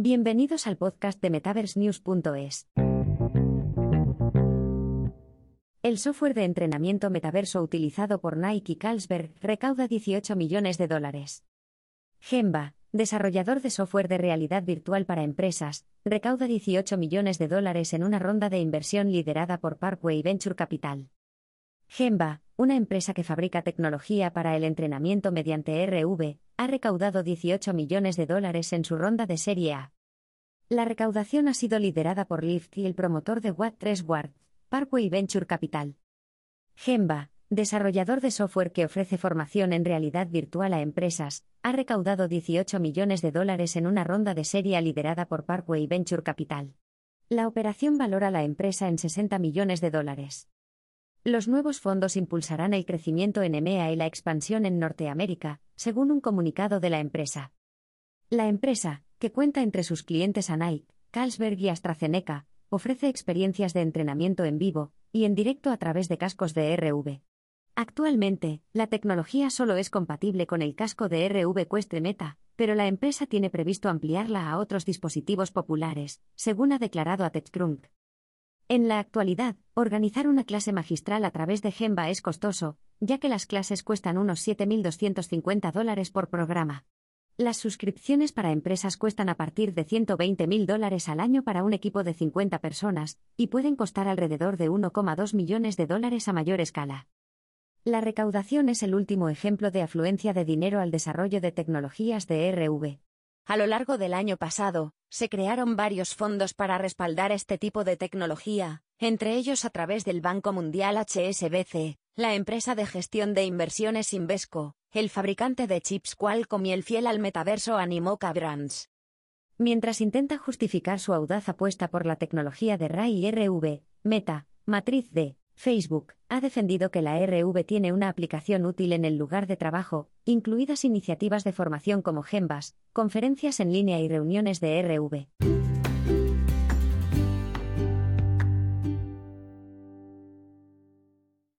Bienvenidos al podcast de MetaverseNews.es. El software de entrenamiento metaverso utilizado por Nike y Carlsberg recauda 18 millones de dólares. Gemba, desarrollador de software de realidad virtual para empresas, recauda 18 millones de dólares en una ronda de inversión liderada por Parkway Venture Capital. Gemba, una empresa que fabrica tecnología para el entrenamiento mediante RV, ha recaudado 18 millones de dólares en su ronda de Serie A. La recaudación ha sido liderada por Lyft y el promotor de Watt3 Ward, Parkway Venture Capital. Gemba, desarrollador de software que ofrece formación en realidad virtual a empresas, ha recaudado 18 millones de dólares en una ronda de serie liderada por Parkway Venture Capital. La operación valora la empresa en 60 millones de dólares. Los nuevos fondos impulsarán el crecimiento en EMEA y la expansión en Norteamérica, según un comunicado de la empresa. La empresa, que cuenta entre sus clientes a Nike, Carlsberg y AstraZeneca, ofrece experiencias de entrenamiento en vivo y en directo a través de cascos de RV. Actualmente, la tecnología solo es compatible con el casco de RV Quest Meta, pero la empresa tiene previsto ampliarla a otros dispositivos populares, según ha declarado a TechCrunch. En la actualidad, organizar una clase magistral a través de Gemba es costoso, ya que las clases cuestan unos 7.250 dólares por programa. Las suscripciones para empresas cuestan a partir de 120.000 dólares al año para un equipo de 50 personas, y pueden costar alrededor de 1,2 millones de dólares a mayor escala. La recaudación es el último ejemplo de afluencia de dinero al desarrollo de tecnologías de RV. A lo largo del año pasado, se crearon varios fondos para respaldar este tipo de tecnología, entre ellos a través del Banco Mundial HSBC, la empresa de gestión de inversiones Invesco, el fabricante de chips Qualcomm y el fiel al metaverso Animoca Brands. Mientras intenta justificar su audaz apuesta por la tecnología de RAI y RV, Meta, matriz de Facebook, ha defendido que la RV tiene una aplicación útil en el lugar de trabajo, incluidas iniciativas de formación como Gembas, conferencias en línea y reuniones de RV.